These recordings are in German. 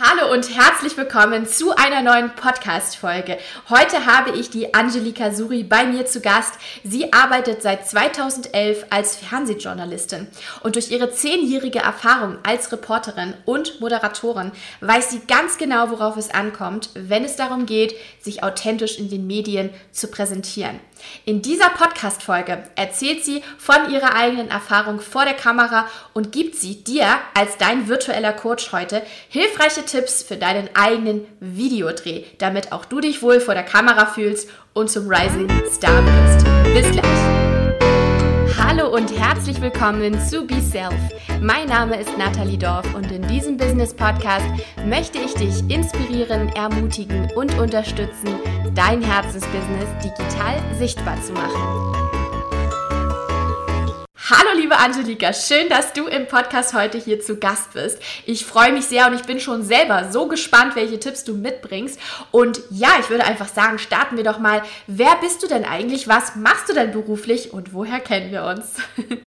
Hallo und herzlich willkommen zu einer neuen Podcast-Folge. Heute habe ich die Angelika Suri bei mir zu Gast. Sie arbeitet seit 2011 als Fernsehjournalistin und durch ihre zehnjährige Erfahrung als Reporterin und Moderatorin weiß sie ganz genau, worauf es ankommt, wenn es darum geht, sich authentisch in den Medien zu präsentieren. In dieser Podcast-Folge erzählt sie von ihrer eigenen Erfahrung vor der Kamera und gibt sie dir als dein virtueller Coach heute hilfreiche Tipps für deinen eigenen Videodreh, damit auch du dich wohl vor der Kamera fühlst und zum Rising Star wirst. Bis gleich! Hallo und herzlich willkommen zu Be Self. Mein Name ist Nathalie Dorf und in diesem Business Podcast möchte ich dich inspirieren, ermutigen und unterstützen, dein Herzensbusiness digital sichtbar zu machen. Hallo liebe Angelika, schön, dass du im Podcast heute hier zu Gast bist. Ich freue mich sehr und ich bin schon selber so gespannt, welche Tipps du mitbringst. Und ja, ich würde einfach sagen, starten wir doch mal. Wer bist du denn eigentlich? Was machst du denn beruflich und woher kennen wir uns?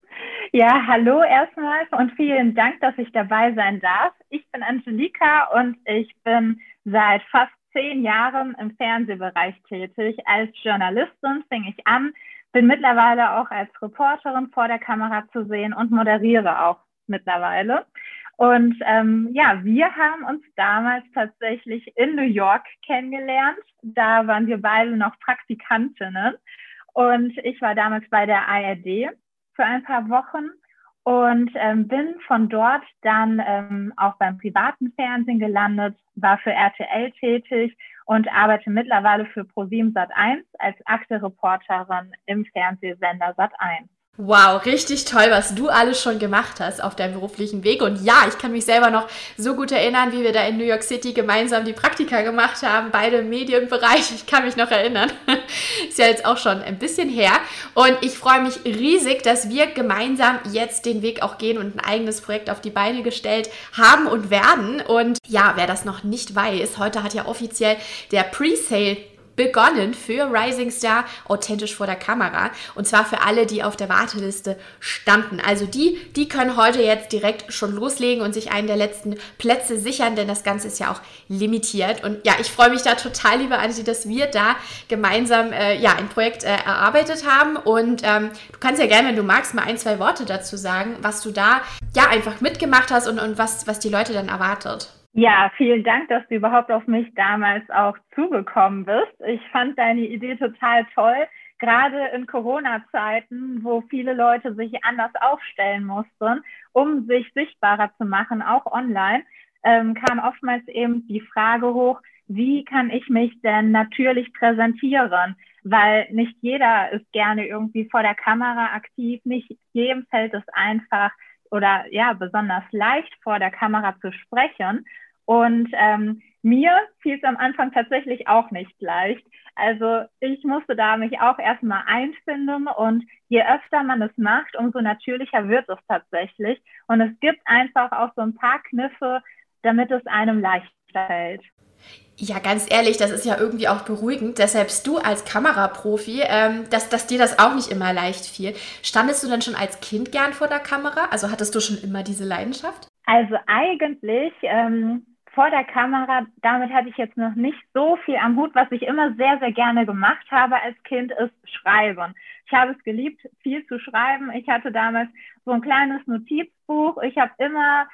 Ja, hallo erstmal und vielen Dank, dass ich dabei sein darf. Ich bin Angelika und ich bin seit fast zehn Jahren im Fernsehbereich tätig. Als Journalistin fing ich an bin mittlerweile auch als Reporterin vor der Kamera zu sehen und moderiere auch mittlerweile. Und ähm, ja, wir haben uns damals tatsächlich in New York kennengelernt. Da waren wir beide noch Praktikantinnen. Und ich war damals bei der ARD für ein paar Wochen und ähm, bin von dort dann ähm, auch beim privaten Fernsehen gelandet, war für RTL tätig und arbeite mittlerweile für ProSieben Sat1 als Akte-Reporterin im Fernsehsender Sat1. Wow, richtig toll, was du alles schon gemacht hast auf deinem beruflichen Weg. Und ja, ich kann mich selber noch so gut erinnern, wie wir da in New York City gemeinsam die Praktika gemacht haben, beide im Medienbereich. Ich kann mich noch erinnern. Ist ja jetzt auch schon ein bisschen her. Und ich freue mich riesig, dass wir gemeinsam jetzt den Weg auch gehen und ein eigenes Projekt auf die Beine gestellt haben und werden. Und ja, wer das noch nicht weiß, heute hat ja offiziell der Pre-Sale begonnen für Rising Star authentisch vor der Kamera. Und zwar für alle, die auf der Warteliste standen. Also die, die können heute jetzt direkt schon loslegen und sich einen der letzten Plätze sichern, denn das Ganze ist ja auch limitiert. Und ja, ich freue mich da total, liebe Angie, dass wir da gemeinsam äh, ja, ein Projekt äh, erarbeitet haben. Und ähm, du kannst ja gerne, wenn du magst, mal ein, zwei Worte dazu sagen, was du da ja einfach mitgemacht hast und, und was, was die Leute dann erwartet. Ja, vielen Dank, dass du überhaupt auf mich damals auch zugekommen bist. Ich fand deine Idee total toll. Gerade in Corona-Zeiten, wo viele Leute sich anders aufstellen mussten, um sich sichtbarer zu machen, auch online, ähm, kam oftmals eben die Frage hoch, wie kann ich mich denn natürlich präsentieren? Weil nicht jeder ist gerne irgendwie vor der Kamera aktiv, nicht jedem fällt es einfach oder ja, besonders leicht vor der Kamera zu sprechen. Und ähm, mir fiel es am Anfang tatsächlich auch nicht leicht. Also ich musste da mich auch erstmal einfinden und je öfter man es macht, umso natürlicher wird es tatsächlich. Und es gibt einfach auch so ein paar Kniffe, damit es einem leichter fällt. Ja, ganz ehrlich, das ist ja irgendwie auch beruhigend, dass selbst du als Kameraprofi, ähm, dass, dass dir das auch nicht immer leicht fiel. Standest du denn schon als Kind gern vor der Kamera? Also hattest du schon immer diese Leidenschaft? Also eigentlich ähm, vor der Kamera, damit hatte ich jetzt noch nicht so viel am Hut. Was ich immer sehr, sehr gerne gemacht habe als Kind, ist Schreiben. Ich habe es geliebt, viel zu schreiben. Ich hatte damals so ein kleines Notizbuch. Ich habe immer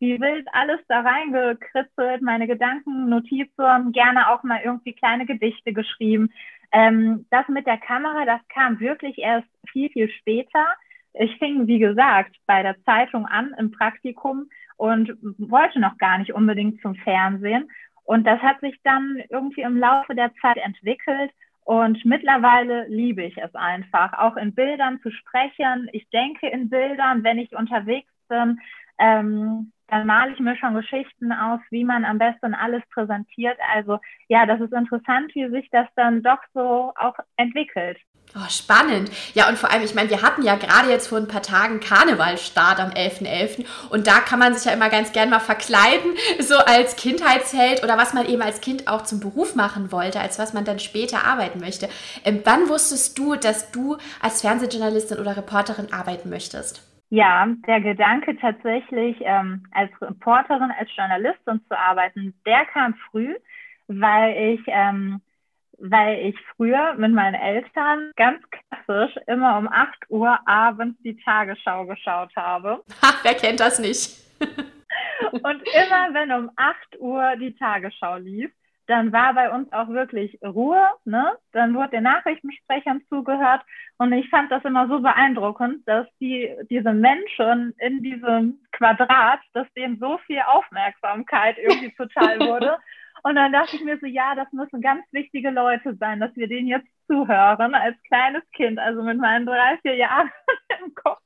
wie wild alles da reingekritzelt, meine Gedanken, Notizen, gerne auch mal irgendwie kleine Gedichte geschrieben. Ähm, das mit der Kamera, das kam wirklich erst viel, viel später. Ich fing, wie gesagt, bei der Zeitung an im Praktikum und wollte noch gar nicht unbedingt zum Fernsehen. Und das hat sich dann irgendwie im Laufe der Zeit entwickelt. Und mittlerweile liebe ich es einfach, auch in Bildern zu sprechen. Ich denke in Bildern, wenn ich unterwegs bin. Ähm, dann male ich mir schon Geschichten aus, wie man am besten alles präsentiert. Also ja, das ist interessant, wie sich das dann doch so auch entwickelt. Oh, spannend. Ja, und vor allem, ich meine, wir hatten ja gerade jetzt vor ein paar Tagen Karnevalstart am 11.11. .11. und da kann man sich ja immer ganz gern mal verkleiden, so als Kindheitsheld oder was man eben als Kind auch zum Beruf machen wollte, als was man dann später arbeiten möchte. Ähm, wann wusstest du, dass du als Fernsehjournalistin oder Reporterin arbeiten möchtest? Ja, der Gedanke tatsächlich ähm, als Reporterin, als Journalistin zu arbeiten, der kam früh, weil ich, ähm, weil ich früher mit meinen Eltern ganz klassisch immer um 8 Uhr abends die Tagesschau geschaut habe. Ha, wer kennt das nicht? Und immer wenn um 8 Uhr die Tagesschau lief, dann war bei uns auch wirklich Ruhe, ne? Dann wurde den Nachrichtensprechern zugehört und ich fand das immer so beeindruckend, dass die, diese Menschen in diesem Quadrat, dass denen so viel Aufmerksamkeit irgendwie zuteil wurde. Und dann dachte ich mir so, ja, das müssen ganz wichtige Leute sein, dass wir denen jetzt zuhören als kleines Kind, also mit meinen drei, vier Jahren im Kopf.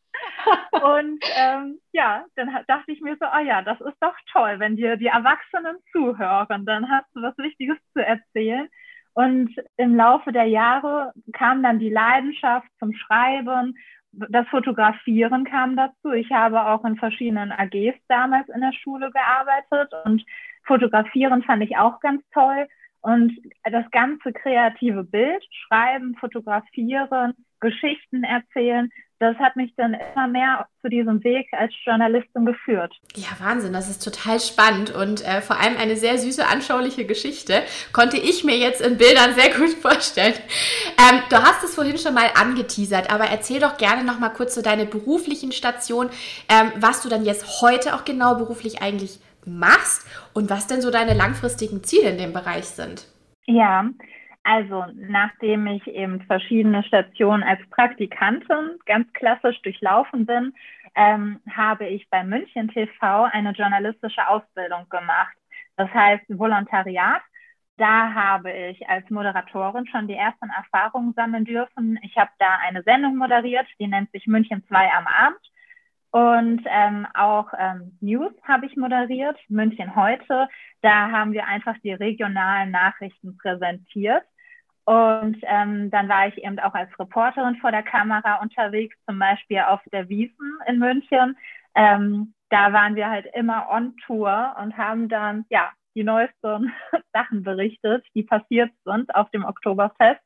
Und ähm, ja, dann dachte ich mir so, oh ja, das ist doch toll, wenn dir die Erwachsenen zuhören, dann hast du was Wichtiges zu erzählen. Und im Laufe der Jahre kam dann die Leidenschaft zum Schreiben, das Fotografieren kam dazu. Ich habe auch in verschiedenen AGs damals in der Schule gearbeitet und Fotografieren fand ich auch ganz toll. Und das ganze kreative Bild, Schreiben, Fotografieren, Geschichten erzählen, das hat mich dann immer mehr zu diesem Weg als Journalistin geführt. Ja, Wahnsinn, das ist total spannend und äh, vor allem eine sehr süße, anschauliche Geschichte. Konnte ich mir jetzt in Bildern sehr gut vorstellen. Ähm, du hast es vorhin schon mal angeteasert, aber erzähl doch gerne noch mal kurz so deine beruflichen Stationen, ähm, was du dann jetzt heute auch genau beruflich eigentlich machst und was denn so deine langfristigen Ziele in dem Bereich sind. Ja, also, nachdem ich eben verschiedene Stationen als Praktikantin ganz klassisch durchlaufen bin, ähm, habe ich bei München TV eine journalistische Ausbildung gemacht. Das heißt Volontariat. Da habe ich als Moderatorin schon die ersten Erfahrungen sammeln dürfen. Ich habe da eine Sendung moderiert, die nennt sich München 2 am Abend. Und ähm, auch ähm, News habe ich moderiert, München heute. Da haben wir einfach die regionalen Nachrichten präsentiert. Und ähm, dann war ich eben auch als Reporterin vor der Kamera unterwegs, zum Beispiel auf der Wiesen in München. Ähm, da waren wir halt immer on Tour und haben dann ja die neuesten Sachen berichtet, die passiert sind auf dem Oktoberfest.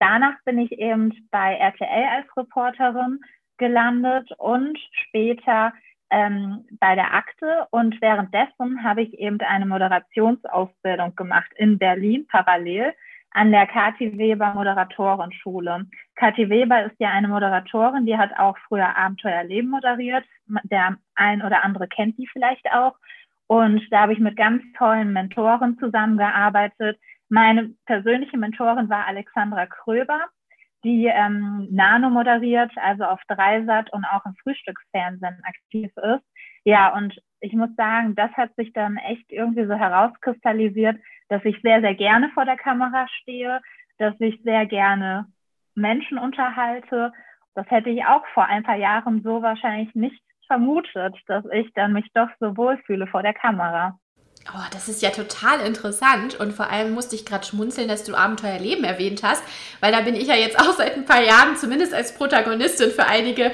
Danach bin ich eben bei RTL als Reporterin gelandet und später ähm, bei der Akte. Und währenddessen habe ich eben eine Moderationsausbildung gemacht in Berlin parallel an der Kathi Weber Moderatorenschule. Kathi Weber ist ja eine Moderatorin, die hat auch früher Abenteuerleben moderiert. Der ein oder andere kennt die vielleicht auch. Und da habe ich mit ganz tollen Mentoren zusammengearbeitet. Meine persönliche Mentorin war Alexandra Kröber, die ähm, Nano moderiert, also auf Dreisat und auch im Frühstücksfernsehen aktiv ist. Ja, und ich muss sagen, das hat sich dann echt irgendwie so herauskristallisiert, dass ich sehr, sehr gerne vor der Kamera stehe, dass ich sehr gerne Menschen unterhalte. Das hätte ich auch vor ein paar Jahren so wahrscheinlich nicht vermutet, dass ich dann mich doch so wohlfühle vor der Kamera. Oh, das ist ja total interessant und vor allem musste ich gerade schmunzeln, dass du Abenteuerleben erwähnt hast, weil da bin ich ja jetzt auch seit ein paar Jahren zumindest als Protagonistin für einige, äh,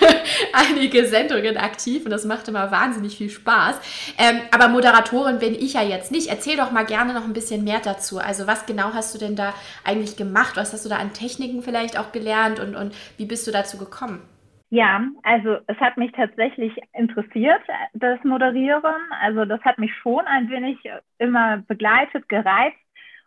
einige Sendungen aktiv und das macht immer wahnsinnig viel Spaß. Ähm, aber Moderatorin bin ich ja jetzt nicht. Erzähl doch mal gerne noch ein bisschen mehr dazu. Also was genau hast du denn da eigentlich gemacht? Was hast du da an Techniken vielleicht auch gelernt und, und wie bist du dazu gekommen? Ja, also es hat mich tatsächlich interessiert, das Moderieren. Also das hat mich schon ein wenig immer begleitet, gereizt.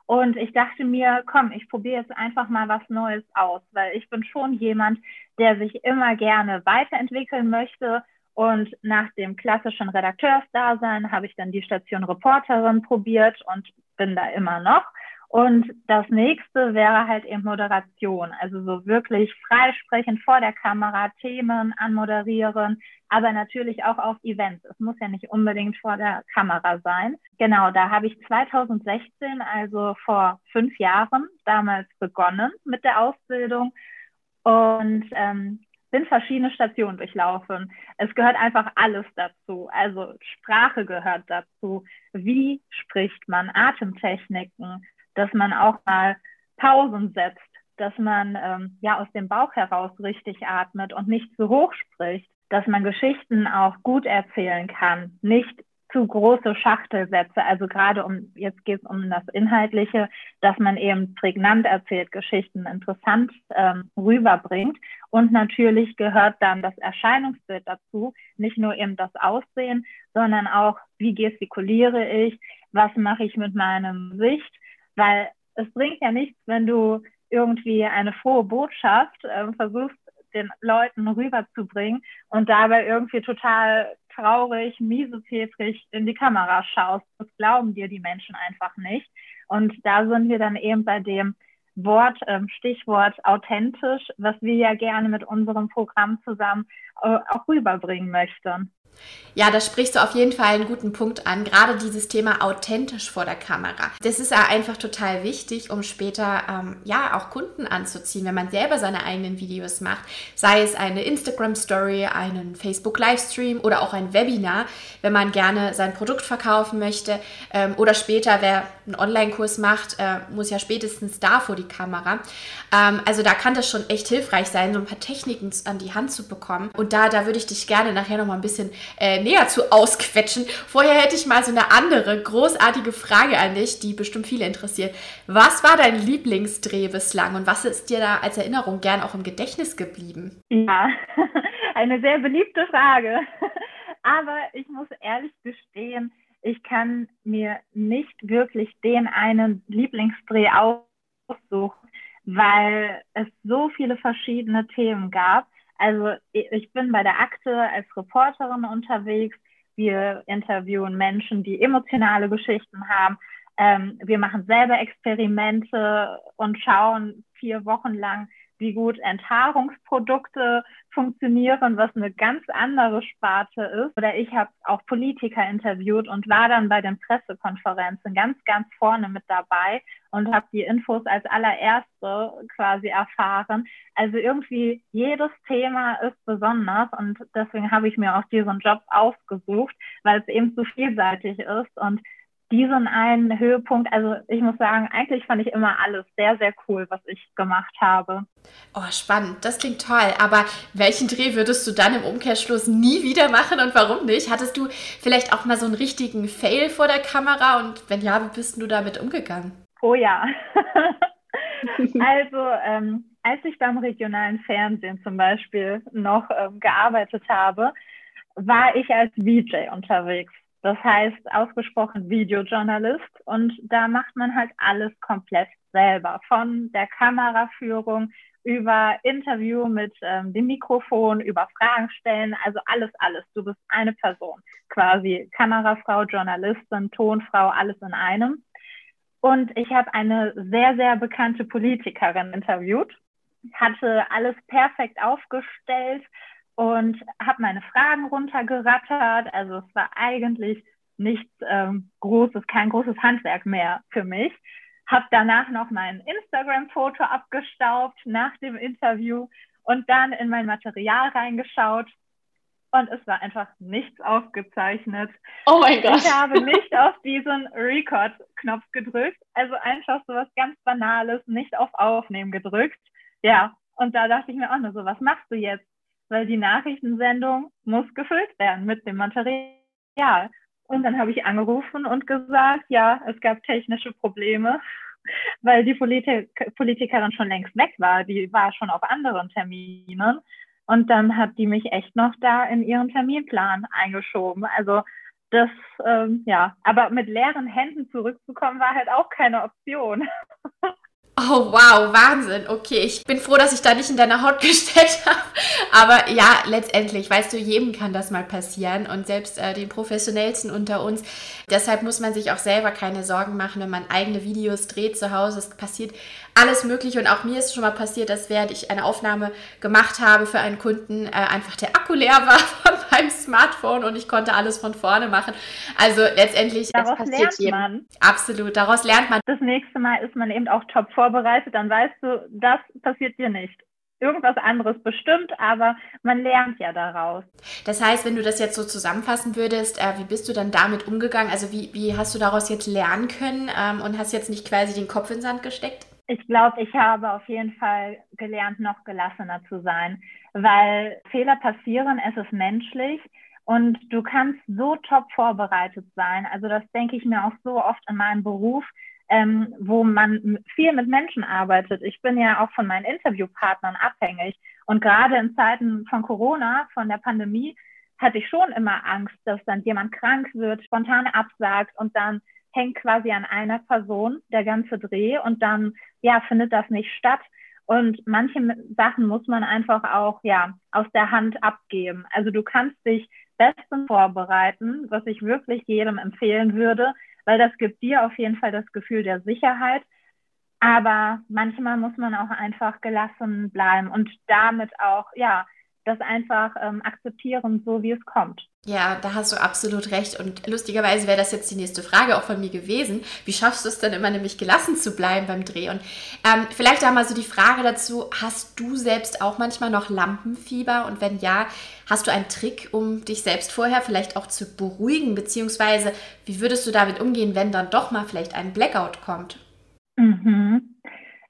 Und ich dachte mir, komm, ich probiere jetzt einfach mal was Neues aus, weil ich bin schon jemand, der sich immer gerne weiterentwickeln möchte. Und nach dem klassischen Redakteursdasein habe ich dann die Station Reporterin probiert und bin da immer noch. Und das nächste wäre halt eben Moderation, also so wirklich freisprechen vor der Kamera, Themen anmoderieren, aber natürlich auch auf Events. Es muss ja nicht unbedingt vor der Kamera sein. Genau, da habe ich 2016, also vor fünf Jahren, damals begonnen mit der Ausbildung und ähm, bin verschiedene Stationen durchlaufen. Es gehört einfach alles dazu. Also Sprache gehört dazu. Wie spricht man? Atemtechniken, dass man auch mal Pausen setzt, dass man ähm, ja aus dem Bauch heraus richtig atmet und nicht zu hoch spricht, dass man Geschichten auch gut erzählen kann, nicht zu große Schachtelsätze. Also gerade um, jetzt geht es um das Inhaltliche, dass man eben prägnant erzählt, Geschichten interessant ähm, rüberbringt. Und natürlich gehört dann das Erscheinungsbild dazu, nicht nur eben das Aussehen, sondern auch, wie gestikuliere ich, was mache ich mit meinem Sicht, weil es bringt ja nichts, wenn du irgendwie eine frohe Botschaft äh, versuchst, den Leuten rüberzubringen und dabei irgendwie total traurig, miesepetrig in die Kamera schaust. Das glauben dir die Menschen einfach nicht. Und da sind wir dann eben bei dem Wort, ähm, Stichwort authentisch, was wir ja gerne mit unserem Programm zusammen äh, auch rüberbringen möchten. Ja, da sprichst du auf jeden Fall einen guten Punkt an. Gerade dieses Thema authentisch vor der Kamera. Das ist ja einfach total wichtig, um später ähm, ja auch Kunden anzuziehen, wenn man selber seine eigenen Videos macht. Sei es eine Instagram-Story, einen Facebook-Livestream oder auch ein Webinar, wenn man gerne sein Produkt verkaufen möchte. Ähm, oder später, wer einen Online-Kurs macht, äh, muss ja spätestens da vor die Kamera. Ähm, also da kann das schon echt hilfreich sein, so ein paar Techniken an die Hand zu bekommen. Und da, da würde ich dich gerne nachher noch mal ein bisschen äh, näher zu ausquetschen. Vorher hätte ich mal so eine andere großartige Frage an dich, die bestimmt viele interessiert. Was war dein Lieblingsdreh bislang und was ist dir da als Erinnerung gern auch im Gedächtnis geblieben? Ja, eine sehr beliebte Frage. Aber ich muss ehrlich gestehen, ich kann mir nicht wirklich den einen Lieblingsdreh aussuchen, weil es so viele verschiedene Themen gab. Also ich bin bei der Akte als Reporterin unterwegs. Wir interviewen Menschen, die emotionale Geschichten haben. Ähm, wir machen selber Experimente und schauen vier Wochen lang, wie gut Enthaarungsprodukte funktionieren, was eine ganz andere Sparte ist. Oder ich habe auch Politiker interviewt und war dann bei den Pressekonferenzen ganz, ganz vorne mit dabei und habe die Infos als allererste quasi erfahren. Also irgendwie jedes Thema ist besonders und deswegen habe ich mir auch diesen Job ausgesucht, weil es eben so vielseitig ist und diesen einen Höhepunkt, also ich muss sagen, eigentlich fand ich immer alles sehr, sehr cool, was ich gemacht habe. Oh, spannend. Das klingt toll. Aber welchen Dreh würdest du dann im Umkehrschluss nie wieder machen und warum nicht? Hattest du vielleicht auch mal so einen richtigen Fail vor der Kamera und wenn ja, wie bist du damit umgegangen? Oh ja. also, ähm, als ich beim regionalen Fernsehen zum Beispiel noch ähm, gearbeitet habe, war ich als VJ unterwegs. Das heißt ausgesprochen Videojournalist und da macht man halt alles komplett selber. Von der Kameraführung über Interview mit ähm, dem Mikrofon, über Fragen stellen, also alles, alles. Du bist eine Person, quasi Kamerafrau, Journalistin, Tonfrau, alles in einem. Und ich habe eine sehr, sehr bekannte Politikerin interviewt, hatte alles perfekt aufgestellt, und habe meine Fragen runtergerattert. Also es war eigentlich nichts ähm, Großes, kein großes Handwerk mehr für mich. Habe danach noch mein Instagram-Foto abgestaubt nach dem Interview und dann in mein Material reingeschaut und es war einfach nichts aufgezeichnet. Oh mein Gott. Ich habe nicht auf diesen Record-Knopf gedrückt, also einfach so was ganz Banales, nicht auf Aufnehmen gedrückt. Ja, und da dachte ich mir auch nur so, was machst du jetzt? Weil die Nachrichtensendung muss gefüllt werden mit dem Material. Und dann habe ich angerufen und gesagt, ja, es gab technische Probleme, weil die Politik Politikerin schon längst weg war. Die war schon auf anderen Terminen. Und dann hat die mich echt noch da in ihren Terminplan eingeschoben. Also das, ähm, ja, aber mit leeren Händen zurückzukommen war halt auch keine Option. Oh, wow, Wahnsinn. Okay, ich bin froh, dass ich da nicht in deiner Haut gestellt habe. Aber ja, letztendlich, weißt du, jedem kann das mal passieren und selbst äh, den Professionellsten unter uns. Deshalb muss man sich auch selber keine Sorgen machen, wenn man eigene Videos dreht zu Hause. Es passiert alles Mögliche und auch mir ist schon mal passiert, dass während ich eine Aufnahme gemacht habe für einen Kunden, äh, einfach der Akku leer war von meinem Smartphone und ich konnte alles von vorne machen. Also letztendlich, Daraus passiert lernt jedem. man. Absolut, daraus lernt man. Das nächste Mal ist man eben auch top vor vorbereitet, dann weißt du, das passiert dir nicht. Irgendwas anderes bestimmt, aber man lernt ja daraus. Das heißt, wenn du das jetzt so zusammenfassen würdest, äh, wie bist du dann damit umgegangen? Also wie, wie hast du daraus jetzt lernen können ähm, und hast jetzt nicht quasi den Kopf in Sand gesteckt? Ich glaube, ich habe auf jeden Fall gelernt, noch gelassener zu sein, weil Fehler passieren, es ist menschlich und du kannst so top vorbereitet sein. Also das denke ich mir auch so oft in meinem Beruf, ähm, wo man viel mit Menschen arbeitet. Ich bin ja auch von meinen Interviewpartnern abhängig. Und gerade in Zeiten von Corona, von der Pandemie, hatte ich schon immer Angst, dass dann jemand krank wird, spontan absagt und dann hängt quasi an einer Person der ganze Dreh und dann, ja, findet das nicht statt. Und manche Sachen muss man einfach auch, ja, aus der Hand abgeben. Also du kannst dich bestens vorbereiten, was ich wirklich jedem empfehlen würde, weil das gibt dir auf jeden Fall das Gefühl der Sicherheit. Aber manchmal muss man auch einfach gelassen bleiben und damit auch, ja, das einfach ähm, akzeptieren, so wie es kommt. Ja, da hast du absolut recht. Und lustigerweise wäre das jetzt die nächste Frage auch von mir gewesen. Wie schaffst du es denn immer nämlich gelassen zu bleiben beim Dreh? Und ähm, vielleicht einmal so die Frage dazu, hast du selbst auch manchmal noch Lampenfieber? Und wenn ja, hast du einen Trick, um dich selbst vorher vielleicht auch zu beruhigen? Beziehungsweise, wie würdest du damit umgehen, wenn dann doch mal vielleicht ein Blackout kommt? Mhm.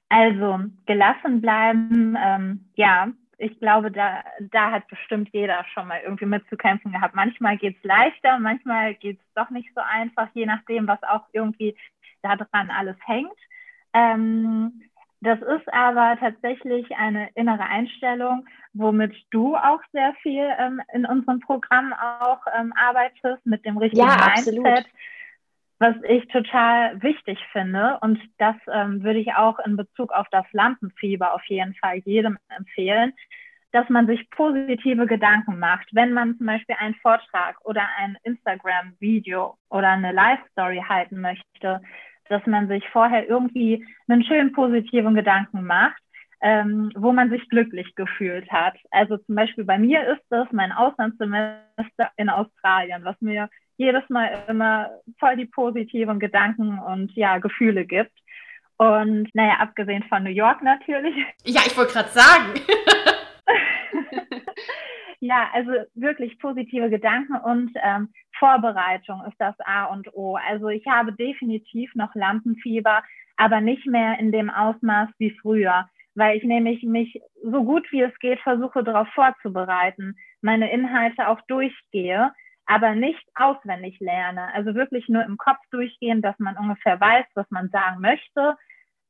Also gelassen bleiben, ähm, ja, ich glaube, da, da hat bestimmt jeder schon mal irgendwie mitzukämpfen gehabt. Manchmal geht es leichter, manchmal geht es doch nicht so einfach, je nachdem, was auch irgendwie daran alles hängt. Ähm, das ist aber tatsächlich eine innere Einstellung, womit du auch sehr viel ähm, in unserem Programm auch ähm, arbeitest, mit dem richtigen ja, Mindset. Absolut was ich total wichtig finde. Und das ähm, würde ich auch in Bezug auf das Lampenfieber auf jeden Fall jedem empfehlen, dass man sich positive Gedanken macht. Wenn man zum Beispiel einen Vortrag oder ein Instagram-Video oder eine Live-Story halten möchte, dass man sich vorher irgendwie einen schönen positiven Gedanken macht, ähm, wo man sich glücklich gefühlt hat. Also zum Beispiel bei mir ist das mein Auslandssemester in Australien, was mir jedes Mal immer voll die positiven Gedanken und ja, Gefühle gibt. Und naja, abgesehen von New York natürlich. Ja, ich wollte gerade sagen. ja, also wirklich positive Gedanken und ähm, Vorbereitung ist das A und O. Also ich habe definitiv noch Lampenfieber, aber nicht mehr in dem Ausmaß wie früher, weil ich nämlich mich so gut wie es geht versuche darauf vorzubereiten, meine Inhalte auch durchgehe aber nicht auswendig lerne. Also wirklich nur im Kopf durchgehen, dass man ungefähr weiß, was man sagen möchte.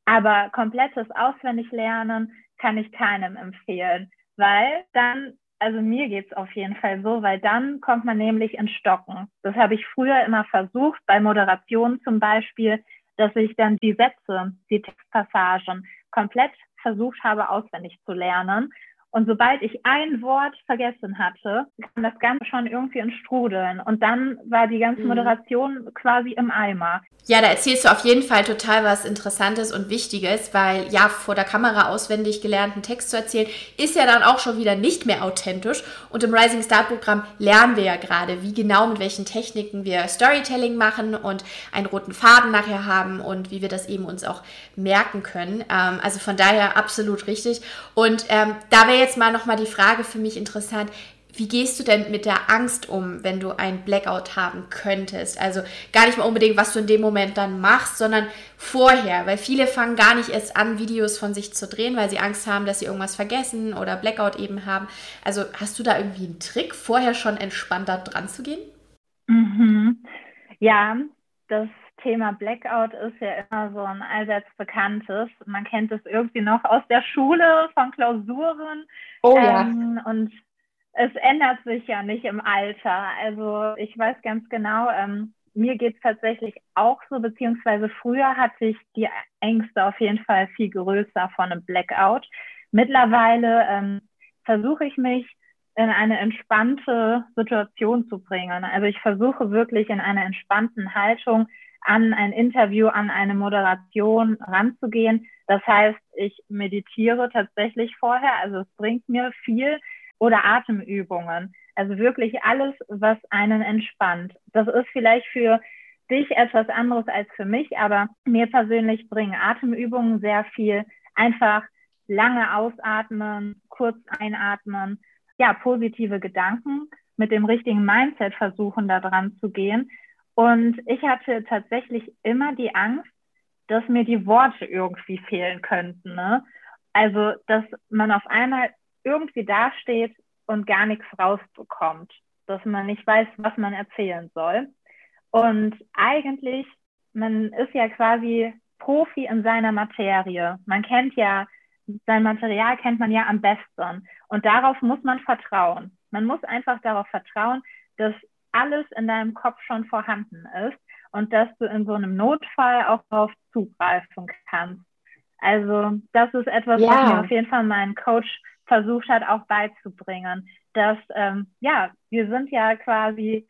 Aber komplettes Auswendiglernen kann ich keinem empfehlen, weil dann, also mir geht's auf jeden Fall so, weil dann kommt man nämlich in Stocken. Das habe ich früher immer versucht, bei Moderationen zum Beispiel, dass ich dann die Sätze, die Textpassagen komplett versucht habe, auswendig zu lernen. Und sobald ich ein Wort vergessen hatte, kam das Ganze schon irgendwie in Strudeln. Und dann war die ganze mhm. Moderation mhm. quasi im Eimer. Ja, da erzählst du auf jeden Fall total was Interessantes und Wichtiges, weil ja, vor der Kamera auswendig gelernten Text zu erzählen, ist ja dann auch schon wieder nicht mehr authentisch. Und im Rising Star Programm lernen wir ja gerade, wie genau mit welchen Techniken wir Storytelling machen und einen roten Faden nachher haben und wie wir das eben uns auch merken können. Ähm, also von daher absolut richtig. Und ähm, da wäre jetzt mal nochmal die Frage für mich interessant, wie gehst du denn mit der Angst um, wenn du ein Blackout haben könntest? Also gar nicht mal unbedingt, was du in dem Moment dann machst, sondern vorher, weil viele fangen gar nicht erst an, Videos von sich zu drehen, weil sie Angst haben, dass sie irgendwas vergessen oder Blackout eben haben. Also hast du da irgendwie einen Trick, vorher schon entspannter dran zu gehen? Mhm. Ja, das Thema Blackout ist ja immer so ein allseits bekanntes. Man kennt es irgendwie noch aus der Schule von Klausuren. Oh ja. Ähm, und es ändert sich ja nicht im Alter. Also ich weiß ganz genau, ähm, mir geht es tatsächlich auch so, beziehungsweise früher hatte ich die Ängste auf jeden Fall viel größer von einem Blackout. Mittlerweile ähm, versuche ich mich in eine entspannte Situation zu bringen. Also ich versuche wirklich in einer entspannten Haltung an ein Interview, an eine Moderation ranzugehen. Das heißt, ich meditiere tatsächlich vorher, also es bringt mir viel oder Atemübungen. Also wirklich alles, was einen entspannt. Das ist vielleicht für dich etwas anderes als für mich, aber mir persönlich bringen Atemübungen sehr viel. Einfach lange ausatmen, kurz einatmen, ja, positive Gedanken mit dem richtigen Mindset versuchen, da dran zu gehen. Und ich hatte tatsächlich immer die Angst, dass mir die Worte irgendwie fehlen könnten. Ne? Also, dass man auf einmal irgendwie dasteht und gar nichts rausbekommt. dass man nicht weiß, was man erzählen soll. Und eigentlich, man ist ja quasi Profi in seiner Materie. Man kennt ja, sein Material kennt man ja am besten. Und darauf muss man vertrauen. Man muss einfach darauf vertrauen, dass alles in deinem Kopf schon vorhanden ist und dass du in so einem Notfall auch darauf zugreifen kannst. Also das ist etwas, ja. was mir auf jeden Fall mein Coach versucht hat, auch beizubringen, dass ähm, ja, wir sind ja quasi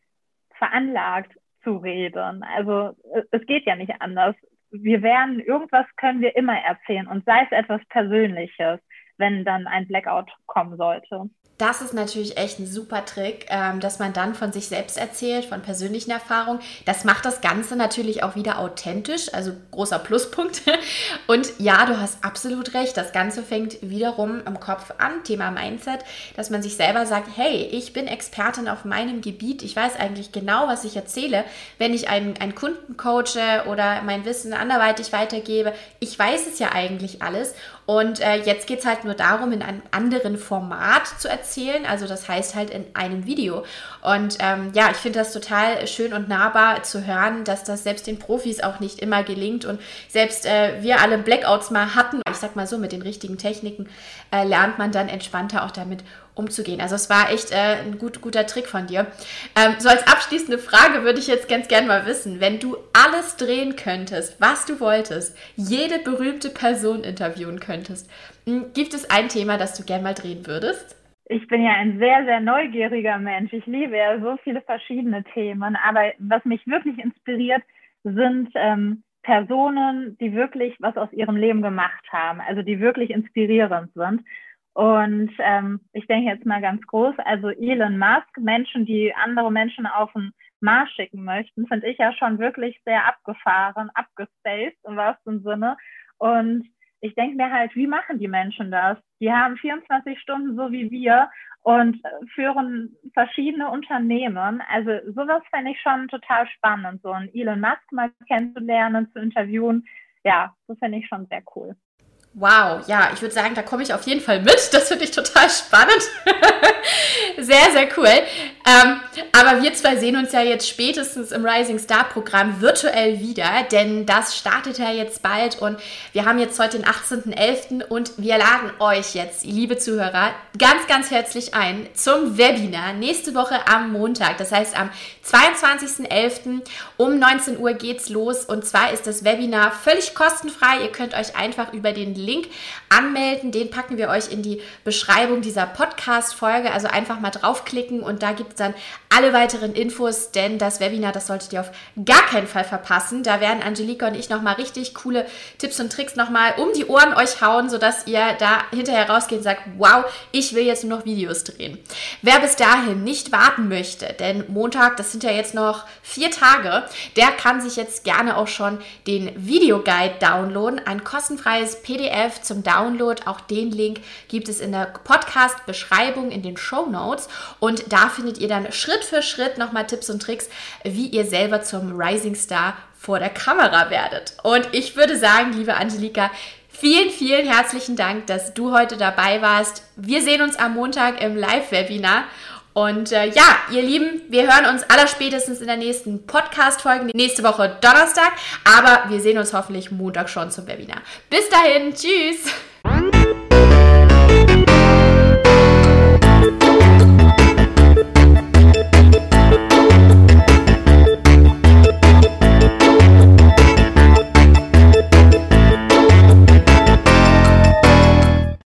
veranlagt zu reden. Also es geht ja nicht anders. Wir werden, irgendwas können wir immer erzählen und sei es etwas Persönliches, wenn dann ein Blackout kommen sollte. Das ist natürlich echt ein super Trick, ähm, dass man dann von sich selbst erzählt, von persönlichen Erfahrungen. Das macht das Ganze natürlich auch wieder authentisch, also großer Pluspunkt. Und ja, du hast absolut recht, das Ganze fängt wiederum im Kopf an, Thema Mindset, dass man sich selber sagt, hey, ich bin Expertin auf meinem Gebiet, ich weiß eigentlich genau, was ich erzähle, wenn ich einen, einen Kunden coache oder mein Wissen anderweitig weitergebe. Ich weiß es ja eigentlich alles und äh, jetzt geht es halt nur darum, in einem anderen Format zu erzählen. Also das heißt halt in einem Video. Und ähm, ja, ich finde das total schön und nahbar zu hören, dass das selbst den Profis auch nicht immer gelingt. Und selbst äh, wir alle Blackouts mal hatten, ich sag mal so, mit den richtigen Techniken, äh, lernt man dann entspannter auch damit umzugehen. Also es war echt äh, ein gut, guter Trick von dir. Ähm, so als abschließende Frage würde ich jetzt ganz gern mal wissen, wenn du alles drehen könntest, was du wolltest, jede berühmte Person interviewen könntest, hm, gibt es ein Thema, das du gern mal drehen würdest? Ich bin ja ein sehr, sehr neugieriger Mensch. Ich liebe ja so viele verschiedene Themen. Aber was mich wirklich inspiriert, sind ähm, Personen, die wirklich was aus ihrem Leben gemacht haben, also die wirklich inspirierend sind. Und ähm, ich denke jetzt mal ganz groß, also Elon Musk, Menschen, die andere Menschen auf den Mars schicken möchten, finde ich ja schon wirklich sehr abgefahren, abgespaced im wahrsten Sinne. Und ich denke mir halt, wie machen die Menschen das? Die haben 24 Stunden so wie wir und führen verschiedene Unternehmen. Also sowas fände ich schon total spannend, so einen Elon Musk mal kennenzulernen, zu interviewen. Ja, das fände ich schon sehr cool. Wow, ja, ich würde sagen, da komme ich auf jeden Fall mit. Das finde ich total spannend. sehr, sehr cool. Ähm, aber wir zwei sehen uns ja jetzt spätestens im Rising Star Programm virtuell wieder, denn das startet ja jetzt bald und wir haben jetzt heute den 18.11. und wir laden euch jetzt, liebe Zuhörer, ganz, ganz herzlich ein zum Webinar nächste Woche am Montag. Das heißt, am 22.11. um 19 Uhr geht's los und zwar ist das Webinar völlig kostenfrei. Ihr könnt euch einfach über den Link anmelden. Den packen wir euch in die Beschreibung dieser Podcast-Folge. Also einfach mal draufklicken und da gibt es dann alle weiteren Infos, denn das Webinar, das solltet ihr auf gar keinen Fall verpassen. Da werden Angelika und ich nochmal richtig coole Tipps und Tricks nochmal um die Ohren euch hauen, sodass ihr da hinterher rausgeht und sagt, wow, ich will jetzt nur noch Videos drehen. Wer bis dahin nicht warten möchte, denn Montag, das sind ja jetzt noch vier Tage, der kann sich jetzt gerne auch schon den Videoguide downloaden, ein kostenfreies PDF zum Download. Auch den Link gibt es in der Podcast-Beschreibung in den Show Notes und da findet ihr dann Schritt für Schritt nochmal Tipps und Tricks, wie ihr selber zum Rising Star vor der Kamera werdet. Und ich würde sagen, liebe Angelika, Vielen, vielen herzlichen Dank, dass du heute dabei warst. Wir sehen uns am Montag im Live-Webinar. Und äh, ja, ihr Lieben, wir hören uns allerspätestens in der nächsten Podcast-Folge, nächste Woche Donnerstag. Aber wir sehen uns hoffentlich Montag schon zum Webinar. Bis dahin, tschüss!